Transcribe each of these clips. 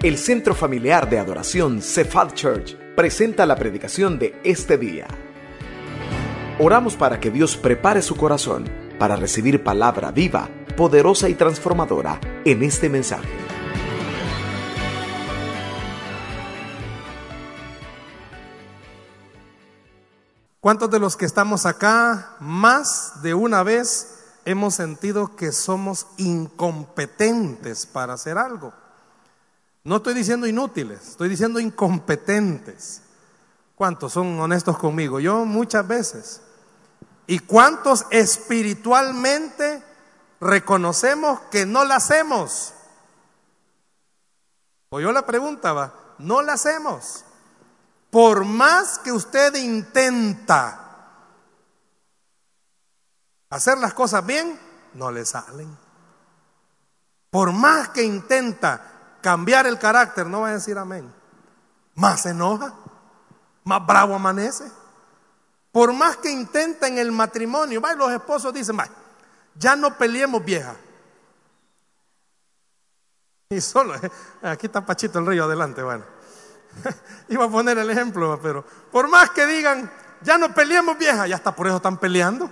El Centro Familiar de Adoración Cephal Church presenta la predicación de este día. Oramos para que Dios prepare su corazón para recibir palabra viva, poderosa y transformadora en este mensaje. ¿Cuántos de los que estamos acá más de una vez hemos sentido que somos incompetentes para hacer algo? No estoy diciendo inútiles, estoy diciendo incompetentes. ¿Cuántos son honestos conmigo? Yo muchas veces. ¿Y cuántos espiritualmente reconocemos que no la hacemos? O yo la preguntaba, no la hacemos. Por más que usted intenta hacer las cosas bien, no le salen. Por más que intenta cambiar el carácter, no va a decir amén. Más se enoja, más bravo amanece. Por más que intenta en el matrimonio, va, los esposos dicen, va, ya no peleemos vieja. Y solo, aquí está Pachito el Río adelante, bueno. Iba a poner el ejemplo, pero por más que digan, ya no peleemos vieja, ya está por eso están peleando.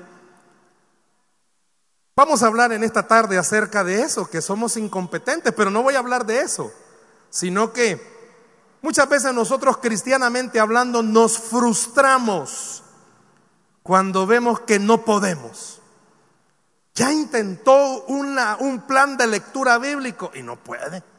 Vamos a hablar en esta tarde acerca de eso, que somos incompetentes, pero no voy a hablar de eso, sino que muchas veces nosotros cristianamente hablando nos frustramos cuando vemos que no podemos. Ya intentó un plan de lectura bíblico y no puede.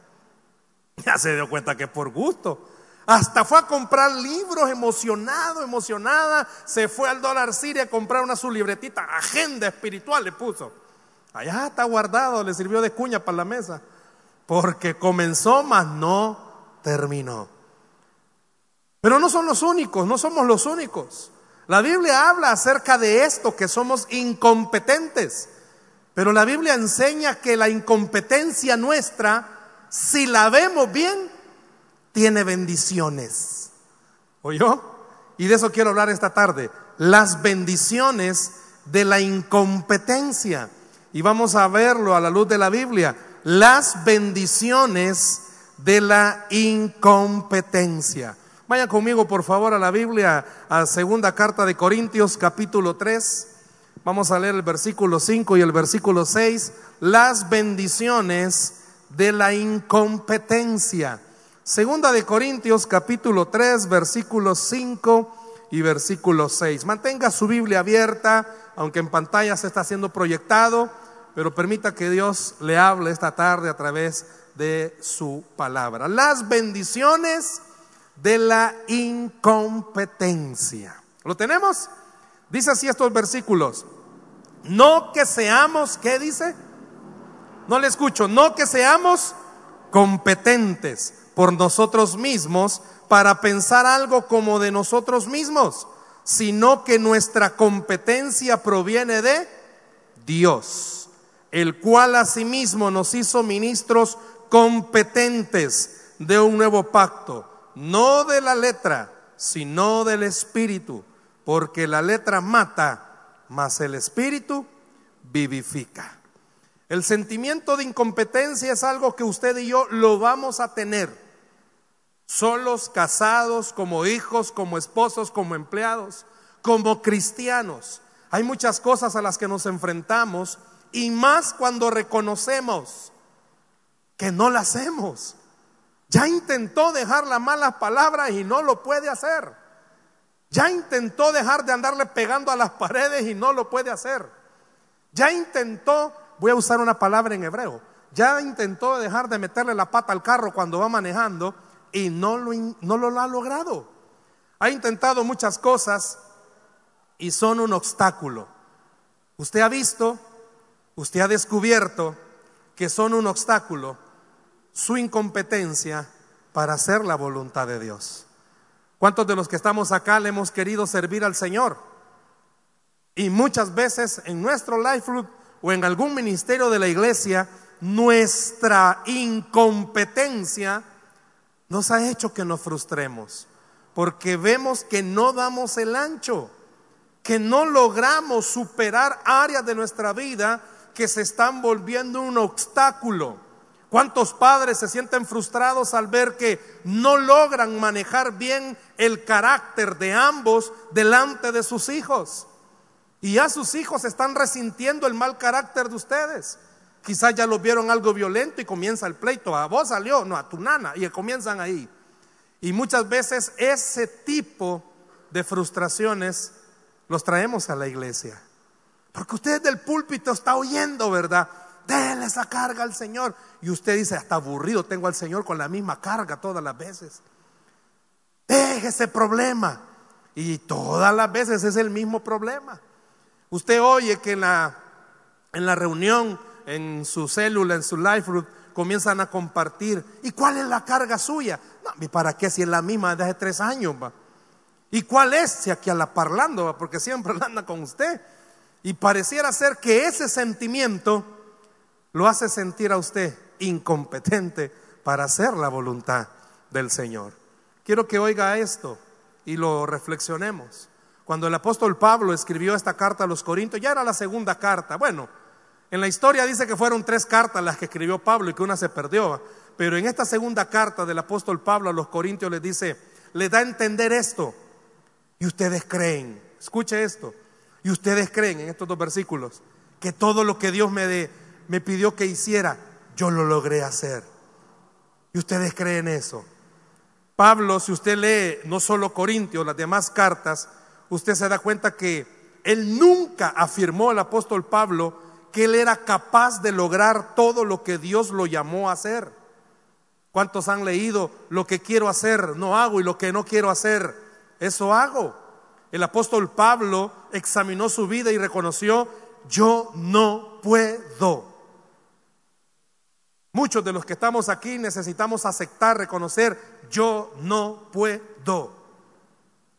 Ya se dio cuenta que por gusto. Hasta fue a comprar libros emocionado, emocionada. Se fue al dólar Siria a comprar una su libretita, agenda espiritual le puso. Allá está guardado, le sirvió de cuña para la mesa. Porque comenzó, mas no terminó. Pero no son los únicos, no somos los únicos. La Biblia habla acerca de esto, que somos incompetentes. Pero la Biblia enseña que la incompetencia nuestra, si la vemos bien, tiene bendiciones. ¿Oyó? Y de eso quiero hablar esta tarde. Las bendiciones de la incompetencia. Y vamos a verlo a la luz de la Biblia. Las bendiciones de la incompetencia. Vaya conmigo por favor a la Biblia, a segunda carta de Corintios capítulo 3. Vamos a leer el versículo 5 y el versículo 6. Las bendiciones de la incompetencia. Segunda de Corintios capítulo 3 versículos 5 y versículo 6. Mantenga su Biblia abierta, aunque en pantalla se está siendo proyectado, pero permita que Dios le hable esta tarde a través de su palabra. Las bendiciones de la incompetencia. ¿Lo tenemos? Dice así estos versículos. No que seamos, ¿qué dice? No le escucho, no que seamos competentes por nosotros mismos para pensar algo como de nosotros mismos, sino que nuestra competencia proviene de Dios, el cual asimismo nos hizo ministros competentes de un nuevo pacto, no de la letra, sino del espíritu, porque la letra mata, mas el espíritu vivifica. El sentimiento de incompetencia es algo que usted y yo lo vamos a tener solos, casados, como hijos, como esposos, como empleados, como cristianos. Hay muchas cosas a las que nos enfrentamos y más cuando reconocemos que no las hacemos. Ya intentó dejar las malas palabras y no lo puede hacer. Ya intentó dejar de andarle pegando a las paredes y no lo puede hacer. Ya intentó, voy a usar una palabra en hebreo, ya intentó dejar de meterle la pata al carro cuando va manejando y no lo, ha logrado. Ha intentado muchas cosas y son un obstáculo. Usted ha visto, usted ha descubierto que son un obstáculo su incompetencia para hacer la voluntad de Dios. ¿Cuántos de los que estamos acá le hemos querido servir al Señor? Y muchas veces en nuestro life o en algún ministerio de la iglesia, nuestra incompetencia nos ha hecho que nos frustremos, porque vemos que no damos el ancho, que no logramos superar áreas de nuestra vida que se están volviendo un obstáculo. ¿Cuántos padres se sienten frustrados al ver que no logran manejar bien el carácter de ambos delante de sus hijos? Y ya sus hijos están resintiendo el mal carácter de ustedes. Quizás ya lo vieron algo violento y comienza el pleito. A vos salió, no, a tu nana. Y comienzan ahí. Y muchas veces ese tipo de frustraciones los traemos a la iglesia. Porque usted del púlpito está oyendo, ¿verdad? Déle esa carga al Señor. Y usted dice, hasta aburrido tengo al Señor con la misma carga todas las veces. Deje ese problema. Y todas las veces es el mismo problema. Usted oye que en la, en la reunión, en su célula, en su life group, comienzan a compartir. ¿Y cuál es la carga suya? No, ¿y para qué si es la misma desde hace tres años? ¿Y cuál es? Si aquí a la parlando, porque siempre anda con usted. Y pareciera ser que ese sentimiento lo hace sentir a usted incompetente para hacer la voluntad del Señor. Quiero que oiga esto y lo reflexionemos. Cuando el apóstol Pablo escribió esta carta a los Corintios, ya era la segunda carta. Bueno, en la historia dice que fueron tres cartas las que escribió Pablo y que una se perdió. Pero en esta segunda carta del apóstol Pablo a los Corintios les dice, le da a entender esto. Y ustedes creen, escuche esto, y ustedes creen en estos dos versículos, que todo lo que Dios me me pidió que hiciera, yo lo logré hacer. Y ustedes creen eso. Pablo, si usted lee no solo Corintios, las demás cartas, usted se da cuenta que él nunca afirmó el apóstol Pablo que él era capaz de lograr todo lo que Dios lo llamó a hacer. ¿Cuántos han leído lo que quiero hacer no hago y lo que no quiero hacer eso hago? El apóstol Pablo examinó su vida y reconoció, yo no puedo. Muchos de los que estamos aquí necesitamos aceptar, reconocer, yo no puedo.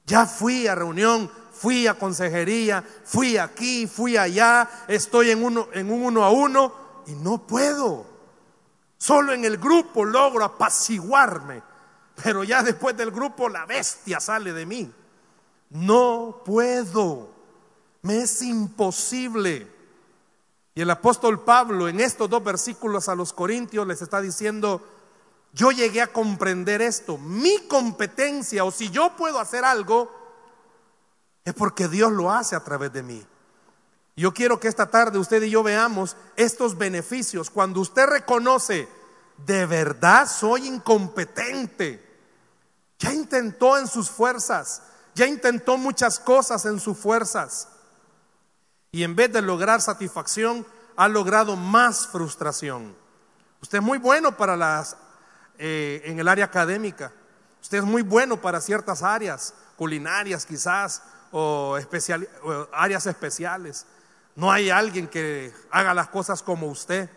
Ya fui a reunión, fui a consejería, fui aquí, fui allá, estoy en, uno, en un uno a uno y no puedo. Solo en el grupo logro apaciguarme, pero ya después del grupo la bestia sale de mí. No puedo, me es imposible. Y el apóstol Pablo en estos dos versículos a los Corintios les está diciendo, yo llegué a comprender esto, mi competencia o si yo puedo hacer algo, es porque Dios lo hace a través de mí. Yo quiero que esta tarde usted y yo veamos estos beneficios. Cuando usted reconoce, de verdad soy incompetente, ya intentó en sus fuerzas, ya intentó muchas cosas en sus fuerzas. Y en vez de lograr satisfacción, ha logrado más frustración. Usted es muy bueno para las, eh, en el área académica. Usted es muy bueno para ciertas áreas, culinarias quizás, o, áreas especiales. No hay alguien que haga las cosas como usted.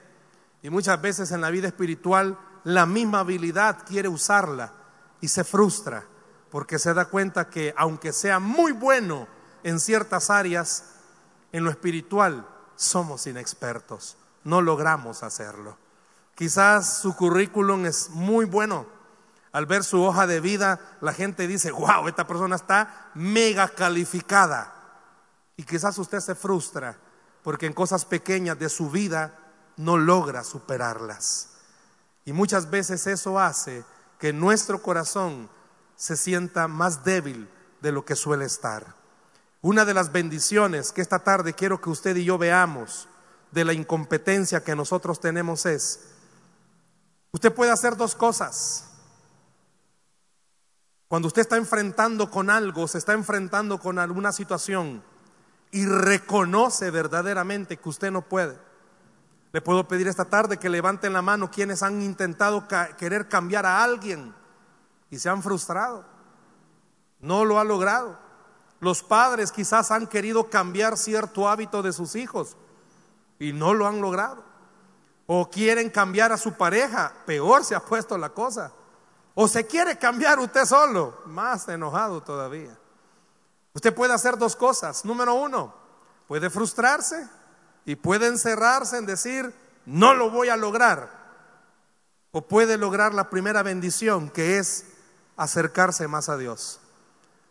Y muchas veces en la vida espiritual la misma habilidad quiere usarla y se frustra porque se da cuenta que aunque sea muy bueno en ciertas áreas, en lo espiritual somos inexpertos, no logramos hacerlo. Quizás su currículum es muy bueno. Al ver su hoja de vida, la gente dice, wow, esta persona está mega calificada. Y quizás usted se frustra porque en cosas pequeñas de su vida no logra superarlas. Y muchas veces eso hace que nuestro corazón se sienta más débil de lo que suele estar. Una de las bendiciones que esta tarde quiero que usted y yo veamos de la incompetencia que nosotros tenemos es, usted puede hacer dos cosas. Cuando usted está enfrentando con algo, se está enfrentando con alguna situación y reconoce verdaderamente que usted no puede. Le puedo pedir esta tarde que levanten la mano quienes han intentado querer cambiar a alguien y se han frustrado. No lo ha logrado. Los padres quizás han querido cambiar cierto hábito de sus hijos y no lo han logrado. O quieren cambiar a su pareja, peor se ha puesto la cosa. O se quiere cambiar usted solo, más enojado todavía. Usted puede hacer dos cosas. Número uno, puede frustrarse y puede encerrarse en decir, no lo voy a lograr. O puede lograr la primera bendición, que es acercarse más a Dios.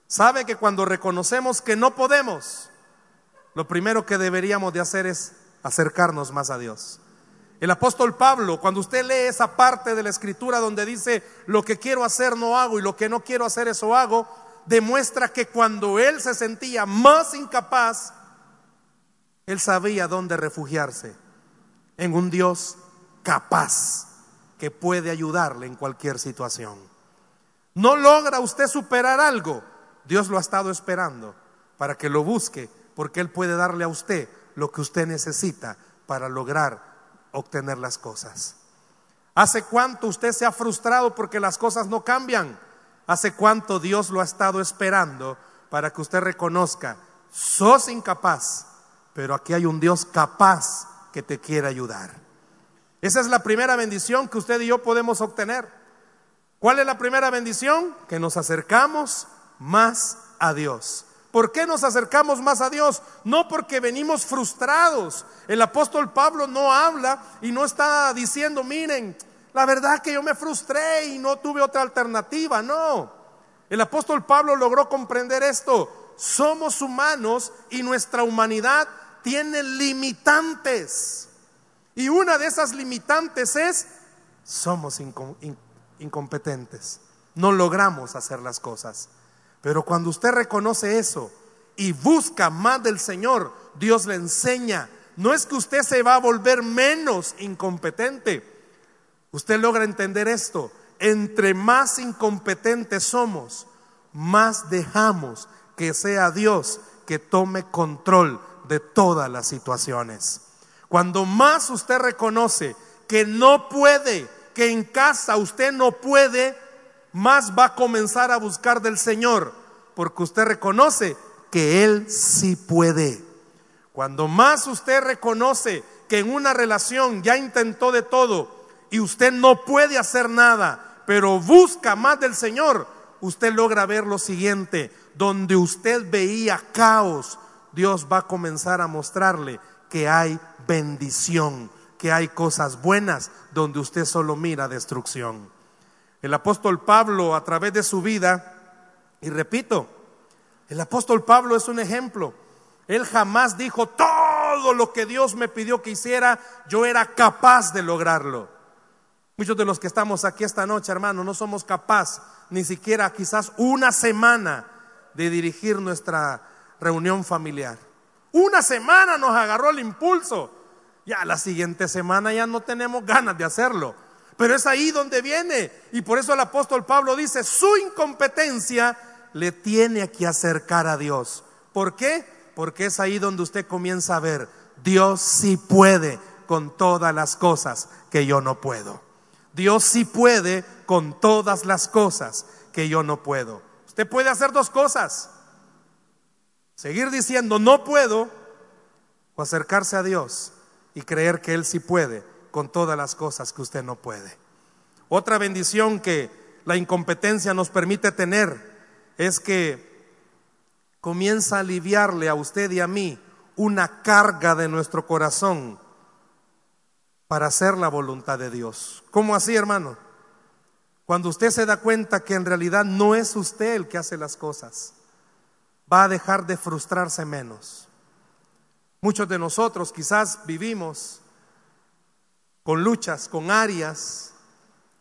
Sabe que cuando reconocemos que no podemos, lo primero que deberíamos de hacer es acercarnos más a Dios. El apóstol Pablo, cuando usted lee esa parte de la escritura donde dice, lo que quiero hacer no hago y lo que no quiero hacer eso hago, demuestra que cuando él se sentía más incapaz, él sabía dónde refugiarse, en un Dios capaz que puede ayudarle en cualquier situación. No logra usted superar algo, Dios lo ha estado esperando para que lo busque, porque Él puede darle a usted lo que usted necesita para lograr obtener las cosas. ¿Hace cuánto usted se ha frustrado porque las cosas no cambian? ¿Hace cuánto Dios lo ha estado esperando para que usted reconozca, sos incapaz, pero aquí hay un Dios capaz que te quiere ayudar? Esa es la primera bendición que usted y yo podemos obtener. ¿Cuál es la primera bendición? Que nos acercamos más a Dios. ¿Por qué nos acercamos más a Dios? No porque venimos frustrados. El apóstol Pablo no habla y no está diciendo, miren, la verdad que yo me frustré y no tuve otra alternativa. No. El apóstol Pablo logró comprender esto. Somos humanos y nuestra humanidad tiene limitantes. Y una de esas limitantes es, somos incompetentes. No logramos hacer las cosas. Pero cuando usted reconoce eso y busca más del Señor, Dios le enseña. No es que usted se va a volver menos incompetente. Usted logra entender esto. Entre más incompetentes somos, más dejamos que sea Dios que tome control de todas las situaciones. Cuando más usted reconoce que no puede, que en casa usted no puede, más va a comenzar a buscar del Señor, porque usted reconoce que Él sí puede. Cuando más usted reconoce que en una relación ya intentó de todo y usted no puede hacer nada, pero busca más del Señor, usted logra ver lo siguiente, donde usted veía caos, Dios va a comenzar a mostrarle que hay bendición, que hay cosas buenas donde usted solo mira destrucción. El apóstol Pablo a través de su vida, y repito, el apóstol Pablo es un ejemplo. Él jamás dijo todo lo que Dios me pidió que hiciera, yo era capaz de lograrlo. Muchos de los que estamos aquí esta noche, hermano, no somos capaz ni siquiera quizás una semana de dirigir nuestra reunión familiar. Una semana nos agarró el impulso. Ya la siguiente semana ya no tenemos ganas de hacerlo. Pero es ahí donde viene. Y por eso el apóstol Pablo dice, su incompetencia le tiene que acercar a Dios. ¿Por qué? Porque es ahí donde usted comienza a ver, Dios sí puede con todas las cosas que yo no puedo. Dios sí puede con todas las cosas que yo no puedo. Usted puede hacer dos cosas. Seguir diciendo no puedo o acercarse a Dios y creer que Él sí puede con todas las cosas que usted no puede. Otra bendición que la incompetencia nos permite tener es que comienza a aliviarle a usted y a mí una carga de nuestro corazón para hacer la voluntad de Dios. ¿Cómo así, hermano? Cuando usted se da cuenta que en realidad no es usted el que hace las cosas, va a dejar de frustrarse menos. Muchos de nosotros quizás vivimos con luchas, con áreas,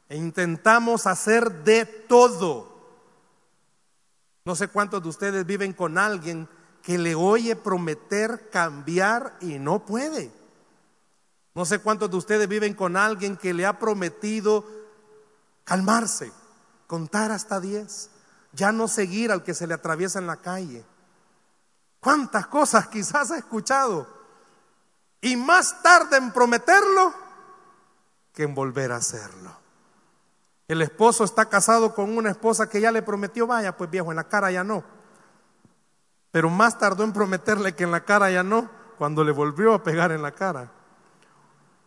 e intentamos hacer de todo. No sé cuántos de ustedes viven con alguien que le oye prometer cambiar y no puede. No sé cuántos de ustedes viven con alguien que le ha prometido calmarse, contar hasta diez, ya no seguir al que se le atraviesa en la calle. ¿Cuántas cosas quizás ha escuchado? Y más tarde en prometerlo, en volver a hacerlo. El esposo está casado con una esposa que ya le prometió, vaya, pues viejo, en la cara ya no. Pero más tardó en prometerle que en la cara ya no, cuando le volvió a pegar en la cara.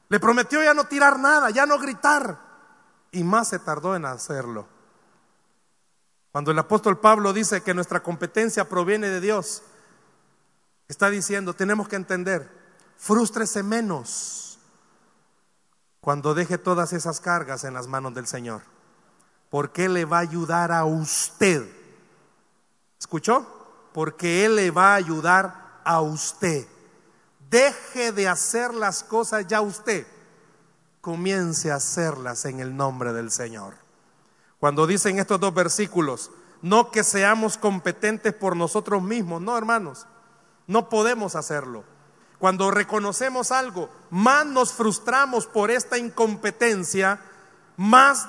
Le prometió ya no tirar nada, ya no gritar. Y más se tardó en hacerlo. Cuando el apóstol Pablo dice que nuestra competencia proviene de Dios, está diciendo, tenemos que entender, frústrese menos cuando deje todas esas cargas en las manos del Señor. Porque Él le va a ayudar a usted. ¿Escuchó? Porque Él le va a ayudar a usted. Deje de hacer las cosas ya usted comience a hacerlas en el nombre del Señor. Cuando dicen estos dos versículos, no que seamos competentes por nosotros mismos, no hermanos, no podemos hacerlo. Cuando reconocemos algo, más nos frustramos por esta incompetencia, más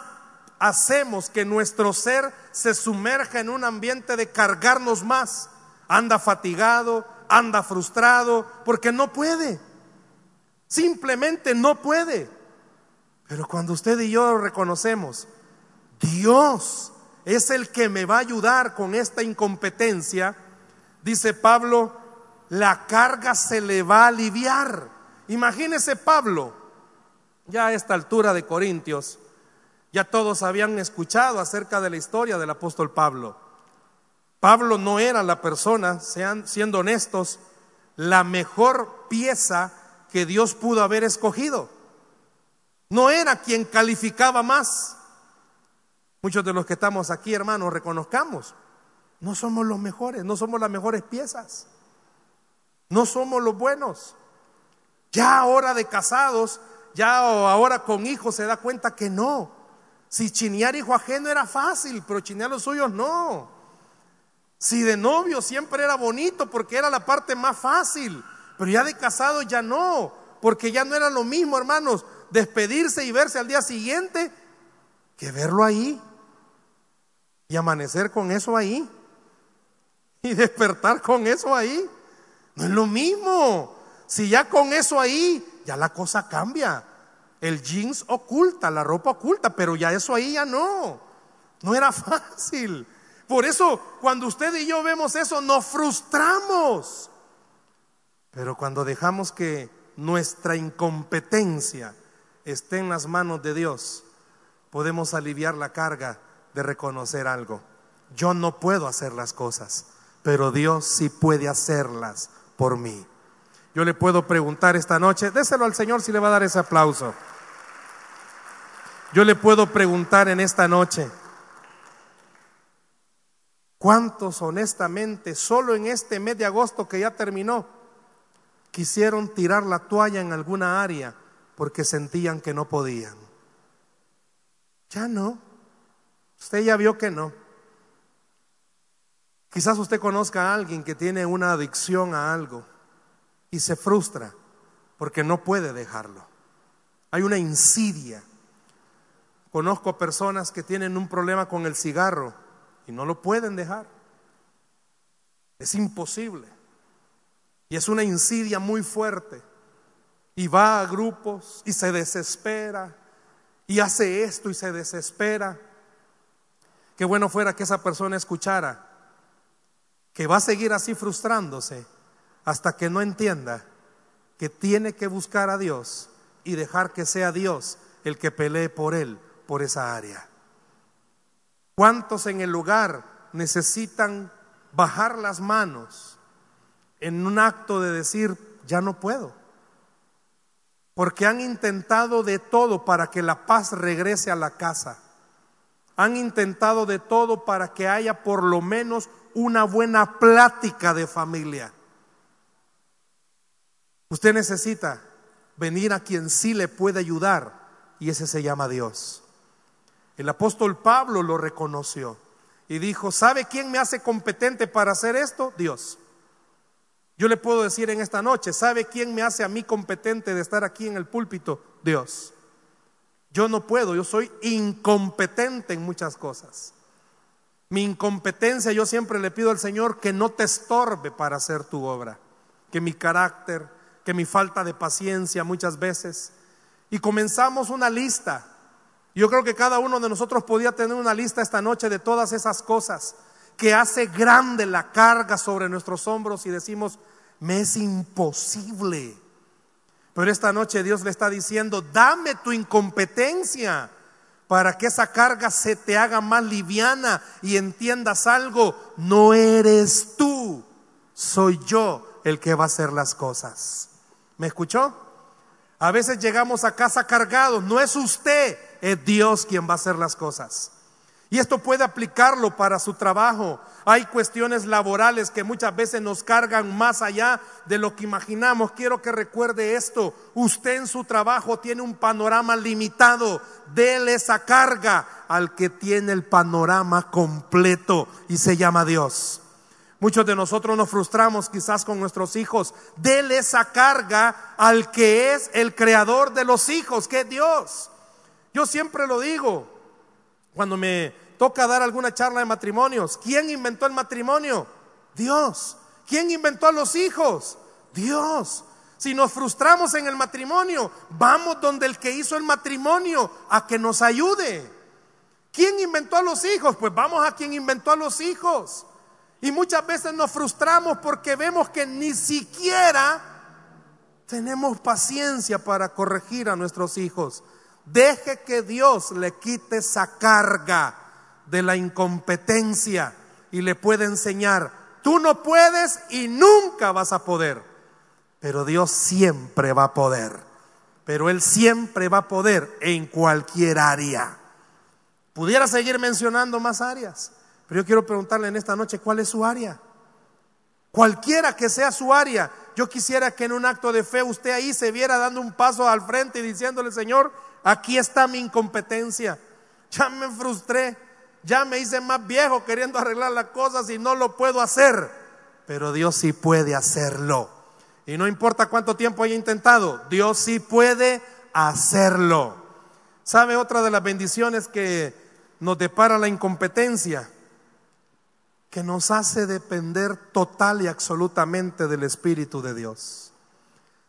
hacemos que nuestro ser se sumerja en un ambiente de cargarnos más. Anda fatigado, anda frustrado, porque no puede. Simplemente no puede. Pero cuando usted y yo reconocemos, Dios es el que me va a ayudar con esta incompetencia, dice Pablo, la carga se le va a aliviar. Imagínese Pablo, ya a esta altura de Corintios, ya todos habían escuchado acerca de la historia del apóstol Pablo. Pablo no era la persona, sean, siendo honestos, la mejor pieza que Dios pudo haber escogido. No era quien calificaba más. Muchos de los que estamos aquí, hermanos, reconozcamos, no somos los mejores, no somos las mejores piezas. No somos los buenos. Ya ahora de casados, ya ahora con hijos se da cuenta que no. Si chinear hijo ajeno era fácil, pero chinear los suyos no. Si de novio siempre era bonito porque era la parte más fácil, pero ya de casado ya no, porque ya no era lo mismo, hermanos, despedirse y verse al día siguiente que verlo ahí y amanecer con eso ahí y despertar con eso ahí. No es lo mismo. Si ya con eso ahí, ya la cosa cambia. El jeans oculta, la ropa oculta, pero ya eso ahí ya no. No era fácil. Por eso, cuando usted y yo vemos eso, nos frustramos. Pero cuando dejamos que nuestra incompetencia esté en las manos de Dios, podemos aliviar la carga de reconocer algo. Yo no puedo hacer las cosas, pero Dios sí puede hacerlas por mí. Yo le puedo preguntar esta noche, déselo al Señor si le va a dar ese aplauso. Yo le puedo preguntar en esta noche, ¿cuántos honestamente, solo en este mes de agosto que ya terminó, quisieron tirar la toalla en alguna área porque sentían que no podían? Ya no. Usted ya vio que no. Quizás usted conozca a alguien que tiene una adicción a algo y se frustra porque no puede dejarlo. Hay una insidia. Conozco personas que tienen un problema con el cigarro y no lo pueden dejar. Es imposible. Y es una insidia muy fuerte. Y va a grupos y se desespera. Y hace esto y se desespera. Qué bueno fuera que esa persona escuchara que va a seguir así frustrándose hasta que no entienda que tiene que buscar a Dios y dejar que sea Dios el que pelee por él, por esa área. ¿Cuántos en el lugar necesitan bajar las manos en un acto de decir, ya no puedo? Porque han intentado de todo para que la paz regrese a la casa. Han intentado de todo para que haya por lo menos una buena plática de familia. Usted necesita venir a quien sí le puede ayudar y ese se llama Dios. El apóstol Pablo lo reconoció y dijo, ¿sabe quién me hace competente para hacer esto? Dios. Yo le puedo decir en esta noche, ¿sabe quién me hace a mí competente de estar aquí en el púlpito? Dios. Yo no puedo, yo soy incompetente en muchas cosas. Mi incompetencia, yo siempre le pido al Señor que no te estorbe para hacer tu obra, que mi carácter, que mi falta de paciencia muchas veces. Y comenzamos una lista. Yo creo que cada uno de nosotros podía tener una lista esta noche de todas esas cosas que hace grande la carga sobre nuestros hombros y decimos, me es imposible. Pero esta noche Dios le está diciendo, dame tu incompetencia para que esa carga se te haga más liviana y entiendas algo, no eres tú, soy yo el que va a hacer las cosas. ¿Me escuchó? A veces llegamos a casa cargados, no es usted, es Dios quien va a hacer las cosas. Y esto puede aplicarlo para su trabajo. Hay cuestiones laborales que muchas veces nos cargan más allá de lo que imaginamos. Quiero que recuerde esto. Usted en su trabajo tiene un panorama limitado. Dele esa carga al que tiene el panorama completo y se llama Dios. Muchos de nosotros nos frustramos quizás con nuestros hijos. Dele esa carga al que es el creador de los hijos, que es Dios. Yo siempre lo digo cuando me toca dar alguna charla de matrimonios. ¿Quién inventó el matrimonio? Dios. ¿Quién inventó a los hijos? Dios. Si nos frustramos en el matrimonio, vamos donde el que hizo el matrimonio a que nos ayude. ¿Quién inventó a los hijos? Pues vamos a quien inventó a los hijos. Y muchas veces nos frustramos porque vemos que ni siquiera tenemos paciencia para corregir a nuestros hijos. Deje que Dios le quite esa carga de la incompetencia y le puede enseñar, tú no puedes y nunca vas a poder, pero Dios siempre va a poder, pero Él siempre va a poder en cualquier área. Pudiera seguir mencionando más áreas, pero yo quiero preguntarle en esta noche, ¿cuál es su área? Cualquiera que sea su área, yo quisiera que en un acto de fe usted ahí se viera dando un paso al frente y diciéndole, Señor, aquí está mi incompetencia. Ya me frustré, ya me hice más viejo queriendo arreglar las cosas y no lo puedo hacer. Pero Dios sí puede hacerlo. Y no importa cuánto tiempo haya intentado, Dios sí puede hacerlo. ¿Sabe otra de las bendiciones que nos depara la incompetencia? Que nos hace depender total y absolutamente del Espíritu de Dios.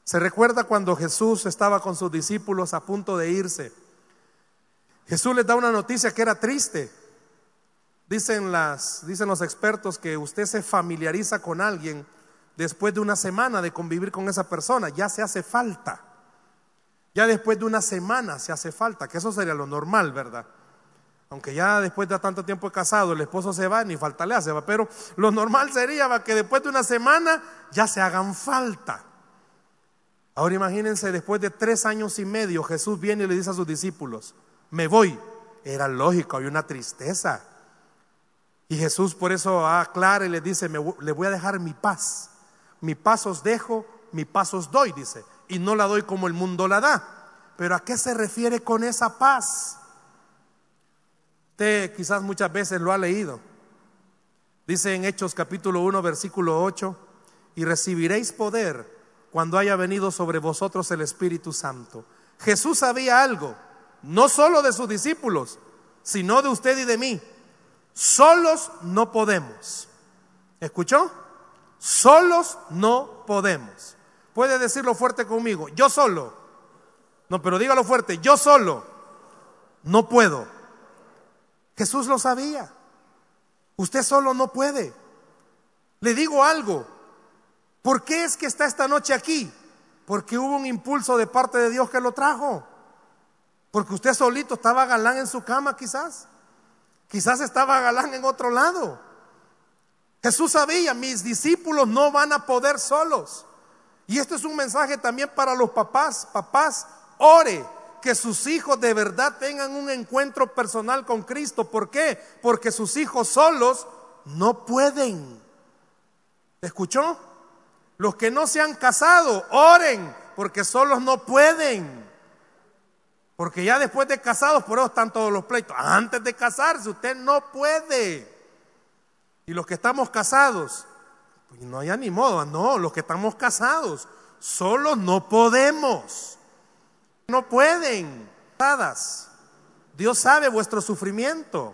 Se recuerda cuando Jesús estaba con sus discípulos a punto de irse. Jesús les da una noticia que era triste. Dicen, las, dicen los expertos que usted se familiariza con alguien después de una semana de convivir con esa persona, ya se hace falta. Ya después de una semana se hace falta, que eso sería lo normal, ¿verdad? Aunque ya después de tanto tiempo casado el esposo se va, ni falta le hace, ¿va? pero lo normal sería que después de una semana ya se hagan falta. Ahora imagínense, después de tres años y medio, Jesús viene y le dice a sus discípulos, me voy. Era lógico, hay una tristeza. Y Jesús por eso aclara y le dice, le voy a dejar mi paz. Mi paz os dejo, mi paz os doy, dice. Y no la doy como el mundo la da. Pero ¿a qué se refiere con esa paz? Usted quizás muchas veces lo ha leído. Dice en Hechos capítulo 1, versículo 8, y recibiréis poder cuando haya venido sobre vosotros el Espíritu Santo. Jesús sabía algo, no solo de sus discípulos, sino de usted y de mí. Solos no podemos. ¿Escuchó? Solos no podemos. Puede decirlo fuerte conmigo. Yo solo. No, pero dígalo fuerte. Yo solo. No puedo. Jesús lo sabía. Usted solo no puede. Le digo algo. ¿Por qué es que está esta noche aquí? Porque hubo un impulso de parte de Dios que lo trajo. Porque usted solito estaba galán en su cama quizás. Quizás estaba Galán en otro lado. Jesús sabía, mis discípulos no van a poder solos. Y esto es un mensaje también para los papás. Papás, ore que sus hijos de verdad tengan un encuentro personal con Cristo. ¿Por qué? Porque sus hijos solos no pueden. ¿Escuchó? Los que no se han casado, oren, porque solos no pueden. Porque ya después de casados, por eso están todos los pleitos. Antes de casarse, usted no puede. Y los que estamos casados, pues no hay ni modo, no, los que estamos casados, solos no podemos. No pueden. Dios sabe vuestro sufrimiento.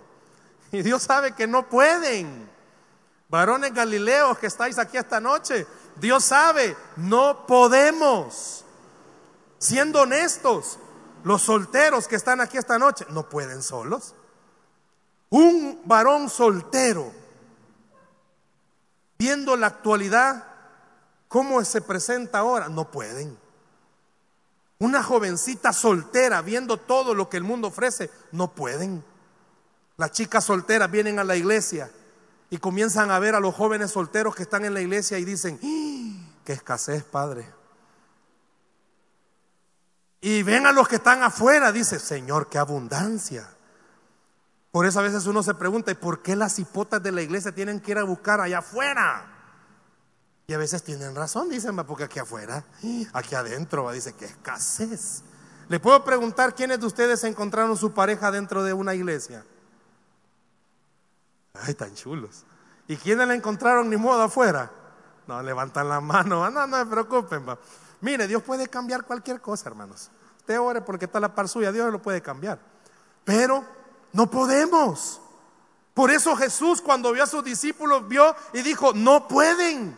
Y Dios sabe que no pueden. Varones galileos que estáis aquí esta noche, Dios sabe, no podemos. Siendo honestos, los solteros que están aquí esta noche no pueden solos. Un varón soltero, viendo la actualidad, cómo se presenta ahora, no pueden. Una jovencita soltera, viendo todo lo que el mundo ofrece, no pueden. Las chicas solteras vienen a la iglesia y comienzan a ver a los jóvenes solteros que están en la iglesia y dicen, ¡Ah! qué escasez, Padre. Y ven a los que están afuera, dice, Señor, qué abundancia. Por eso a veces uno se pregunta, ¿y por qué las hipotas de la iglesia tienen que ir a buscar allá afuera? Y a veces tienen razón, dicen, porque aquí afuera, aquí adentro, dice que escasez. Le puedo preguntar quiénes de ustedes encontraron su pareja dentro de una iglesia. Ay, tan chulos. ¿Y quiénes la encontraron ni modo afuera? No, levantan la mano. No, no se preocupen. Mire, Dios puede cambiar cualquier cosa, hermanos. Usted ore porque está la par suya, Dios lo puede cambiar. Pero no podemos. Por eso Jesús cuando vio a sus discípulos vio y dijo, no pueden.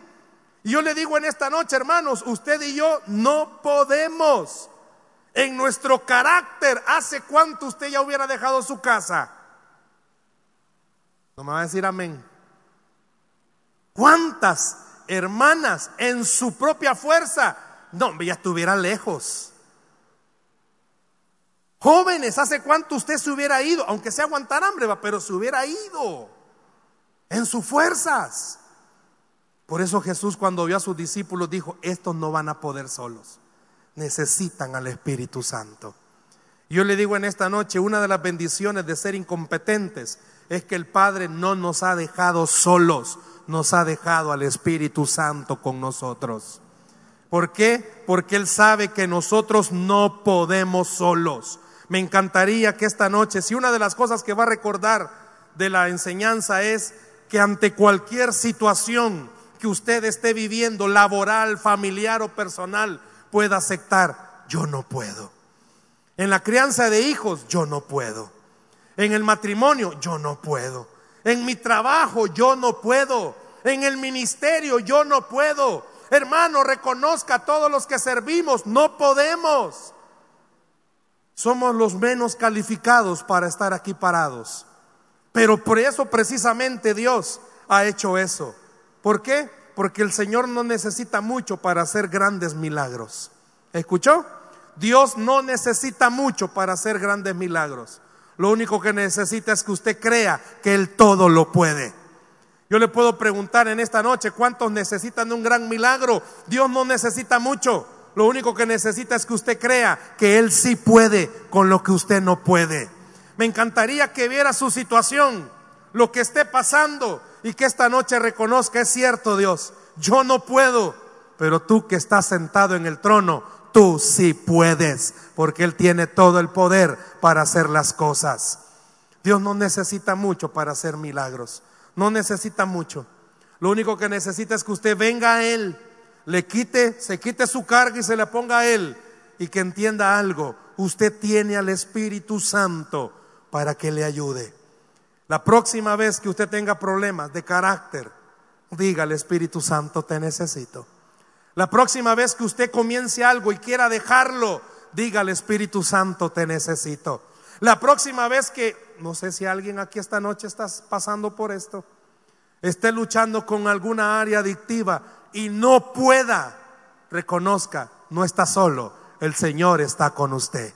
Y yo le digo en esta noche, hermanos, usted y yo no podemos. En nuestro carácter, ¿hace cuánto usted ya hubiera dejado su casa? No me va a decir amén. ¿Cuántas hermanas en su propia fuerza? No, ya estuviera lejos. Jóvenes, ¿hace cuánto usted se hubiera ido? Aunque sea aguantar hambre, pero se hubiera ido en sus fuerzas. Por eso Jesús cuando vio a sus discípulos dijo, estos no van a poder solos, necesitan al Espíritu Santo. Yo le digo en esta noche, una de las bendiciones de ser incompetentes es que el Padre no nos ha dejado solos, nos ha dejado al Espíritu Santo con nosotros. ¿Por qué? Porque Él sabe que nosotros no podemos solos. Me encantaría que esta noche, si una de las cosas que va a recordar de la enseñanza es que ante cualquier situación que usted esté viviendo, laboral, familiar o personal, pueda aceptar, yo no puedo. En la crianza de hijos, yo no puedo. En el matrimonio, yo no puedo. En mi trabajo, yo no puedo. En el ministerio, yo no puedo. Hermano, reconozca a todos los que servimos, no podemos. Somos los menos calificados para estar aquí parados. Pero por eso precisamente Dios ha hecho eso. ¿Por qué? Porque el Señor no necesita mucho para hacer grandes milagros. ¿Escuchó? Dios no necesita mucho para hacer grandes milagros. Lo único que necesita es que usted crea que Él todo lo puede. Yo le puedo preguntar en esta noche, ¿cuántos necesitan de un gran milagro? Dios no necesita mucho. Lo único que necesita es que usted crea que Él sí puede con lo que usted no puede. Me encantaría que viera su situación, lo que esté pasando y que esta noche reconozca, es cierto Dios, yo no puedo, pero tú que estás sentado en el trono, tú sí puedes, porque Él tiene todo el poder para hacer las cosas. Dios no necesita mucho para hacer milagros, no necesita mucho. Lo único que necesita es que usted venga a Él, le quite, se quite su carga y se le ponga a Él y que entienda algo. Usted tiene al Espíritu Santo para que le ayude. La próxima vez que usted tenga problemas de carácter, diga al Espíritu Santo, te necesito. La próxima vez que usted comience algo y quiera dejarlo, diga al Espíritu Santo, te necesito. La próxima vez que, no sé si alguien aquí esta noche está pasando por esto, esté luchando con alguna área adictiva y no pueda, reconozca, no está solo, el Señor está con usted.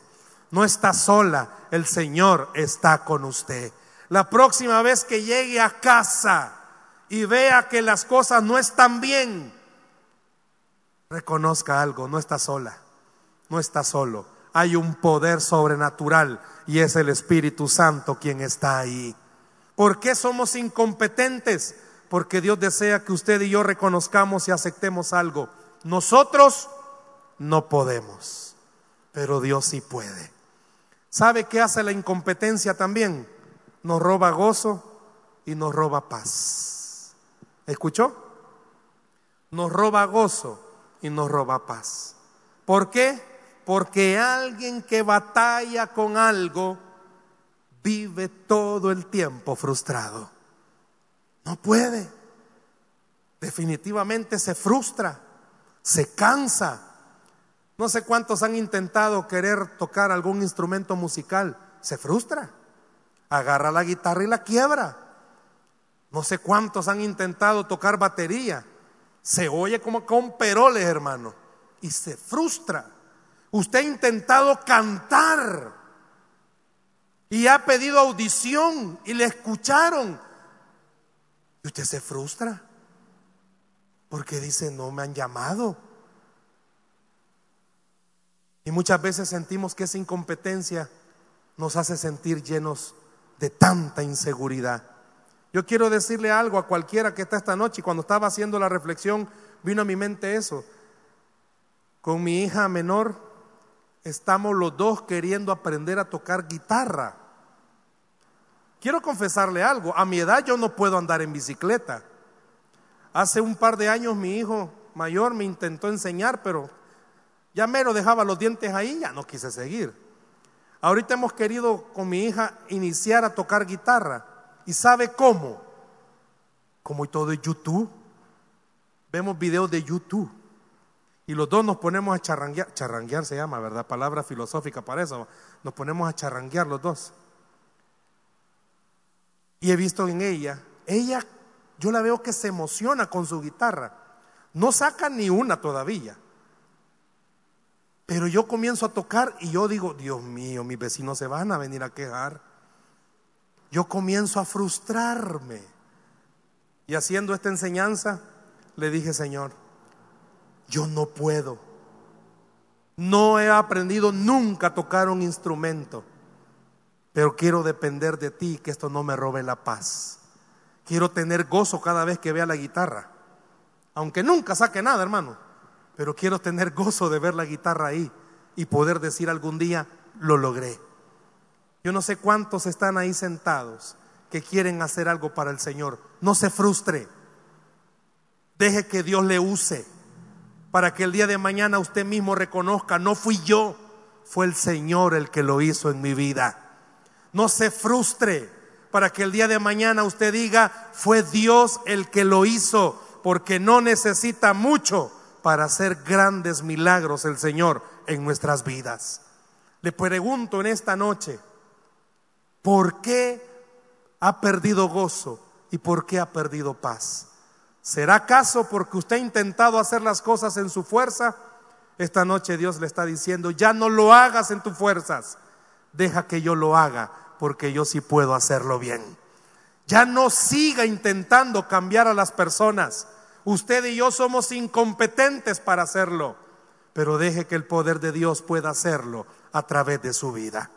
No está sola, el Señor está con usted. La próxima vez que llegue a casa y vea que las cosas no están bien, reconozca algo, no está sola, no está solo. Hay un poder sobrenatural y es el Espíritu Santo quien está ahí. ¿Por qué somos incompetentes? Porque Dios desea que usted y yo reconozcamos y aceptemos algo. Nosotros no podemos, pero Dios sí puede. ¿Sabe qué hace la incompetencia también? Nos roba gozo y nos roba paz. ¿Escuchó? Nos roba gozo y nos roba paz. ¿Por qué? Porque alguien que batalla con algo vive todo el tiempo frustrado. No puede. Definitivamente se frustra, se cansa. No sé cuántos han intentado querer tocar algún instrumento musical. Se frustra. Agarra la guitarra y la quiebra. No sé cuántos han intentado tocar batería se oye como con peroles, hermano, y se frustra. Usted ha intentado cantar y ha pedido audición y le escucharon. Y usted se frustra porque dice, no me han llamado. Y muchas veces sentimos que esa incompetencia nos hace sentir llenos de tanta inseguridad. Yo quiero decirle algo a cualquiera que está esta noche cuando estaba haciendo la reflexión vino a mi mente eso. Con mi hija menor estamos los dos queriendo aprender a tocar guitarra. Quiero confesarle algo, a mi edad yo no puedo andar en bicicleta. Hace un par de años mi hijo mayor me intentó enseñar, pero ya mero dejaba los dientes ahí, ya no quise seguir. Ahorita hemos querido con mi hija iniciar a tocar guitarra. ¿Y sabe cómo? Como todo de YouTube. Vemos videos de YouTube. Y los dos nos ponemos a charranguear. Charranguear se llama, ¿verdad? Palabra filosófica para eso. Nos ponemos a charranguear los dos. Y he visto en ella, ella, yo la veo que se emociona con su guitarra. No saca ni una todavía. Pero yo comienzo a tocar y yo digo, Dios mío, mis vecinos se van a venir a quejar. Yo comienzo a frustrarme. Y haciendo esta enseñanza, le dije, Señor, yo no puedo. No he aprendido nunca a tocar un instrumento, pero quiero depender de ti, que esto no me robe la paz. Quiero tener gozo cada vez que vea la guitarra, aunque nunca saque nada, hermano pero quiero tener gozo de ver la guitarra ahí y poder decir algún día, lo logré. Yo no sé cuántos están ahí sentados que quieren hacer algo para el Señor. No se frustre. Deje que Dios le use para que el día de mañana usted mismo reconozca, no fui yo, fue el Señor el que lo hizo en mi vida. No se frustre para que el día de mañana usted diga, fue Dios el que lo hizo, porque no necesita mucho para hacer grandes milagros el Señor en nuestras vidas. Le pregunto en esta noche, ¿por qué ha perdido gozo y por qué ha perdido paz? ¿Será acaso porque usted ha intentado hacer las cosas en su fuerza? Esta noche Dios le está diciendo, ya no lo hagas en tus fuerzas, deja que yo lo haga, porque yo sí puedo hacerlo bien. Ya no siga intentando cambiar a las personas, Usted y yo somos incompetentes para hacerlo, pero deje que el poder de Dios pueda hacerlo a través de su vida.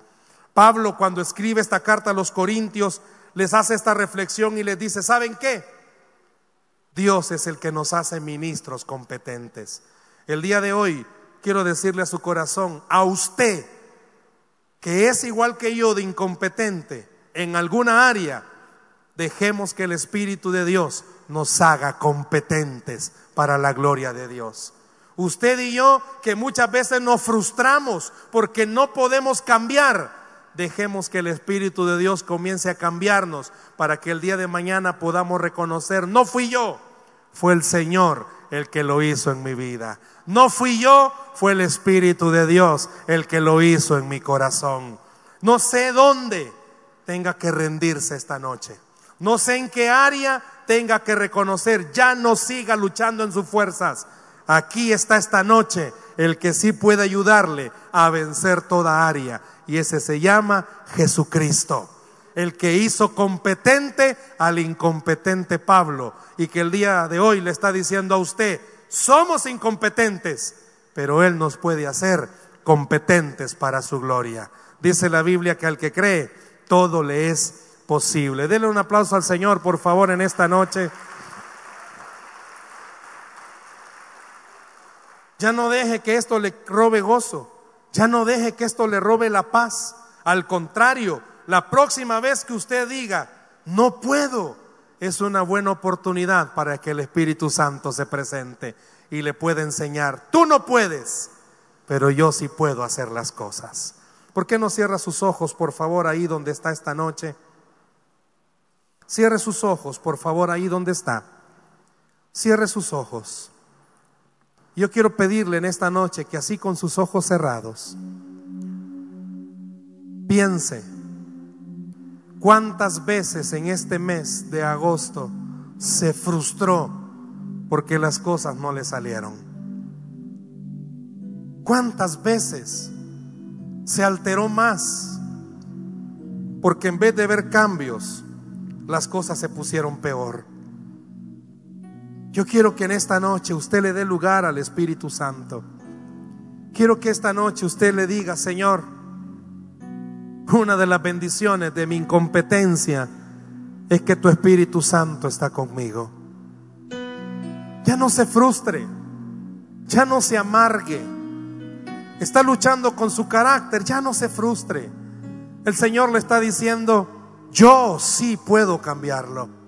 Pablo cuando escribe esta carta a los Corintios les hace esta reflexión y les dice, ¿saben qué? Dios es el que nos hace ministros competentes. El día de hoy quiero decirle a su corazón, a usted, que es igual que yo de incompetente en alguna área, dejemos que el Espíritu de Dios nos haga competentes para la gloria de Dios. Usted y yo que muchas veces nos frustramos porque no podemos cambiar, dejemos que el Espíritu de Dios comience a cambiarnos para que el día de mañana podamos reconocer, no fui yo, fue el Señor el que lo hizo en mi vida. No fui yo, fue el Espíritu de Dios el que lo hizo en mi corazón. No sé dónde tenga que rendirse esta noche. No sé en qué área tenga que reconocer, ya no siga luchando en sus fuerzas. Aquí está esta noche el que sí puede ayudarle a vencer toda área. Y ese se llama Jesucristo. El que hizo competente al incompetente Pablo. Y que el día de hoy le está diciendo a usted, somos incompetentes, pero Él nos puede hacer competentes para su gloria. Dice la Biblia que al que cree, todo le es posible. Denle un aplauso al Señor, por favor, en esta noche. Ya no deje que esto le robe gozo. Ya no deje que esto le robe la paz. Al contrario, la próxima vez que usted diga, no puedo, es una buena oportunidad para que el Espíritu Santo se presente y le pueda enseñar, tú no puedes, pero yo sí puedo hacer las cosas. ¿Por qué no cierra sus ojos, por favor, ahí donde está esta noche? Cierre sus ojos, por favor, ahí donde está. Cierre sus ojos. Yo quiero pedirle en esta noche que así con sus ojos cerrados, piense cuántas veces en este mes de agosto se frustró porque las cosas no le salieron. ¿Cuántas veces se alteró más porque en vez de ver cambios, las cosas se pusieron peor. Yo quiero que en esta noche usted le dé lugar al Espíritu Santo. Quiero que esta noche usted le diga, Señor, Una de las bendiciones de mi incompetencia es que tu Espíritu Santo está conmigo. Ya no se frustre, ya no se amargue. Está luchando con su carácter, ya no se frustre. El Señor le está diciendo, yo sí puedo cambiarlo.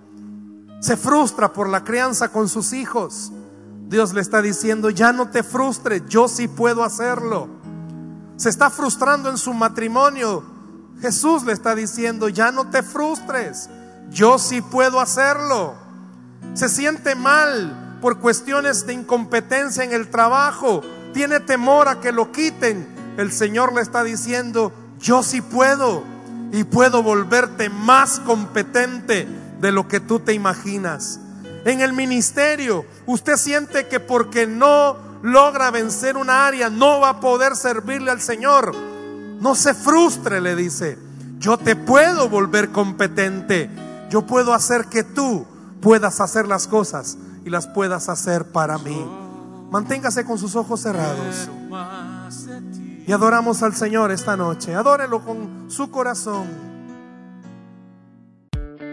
Se frustra por la crianza con sus hijos. Dios le está diciendo, ya no te frustres, yo sí puedo hacerlo. Se está frustrando en su matrimonio. Jesús le está diciendo, ya no te frustres, yo sí puedo hacerlo. Se siente mal por cuestiones de incompetencia en el trabajo, tiene temor a que lo quiten. El Señor le está diciendo, yo sí puedo y puedo volverte más competente de lo que tú te imaginas. En el ministerio, usted siente que porque no logra vencer una área, no va a poder servirle al Señor. No se frustre, le dice. Yo te puedo volver competente yo puedo hacer que tú puedas hacer las cosas y las puedas hacer para mí. Manténgase con sus ojos cerrados. Y adoramos al Señor esta noche. Adórelo con su corazón.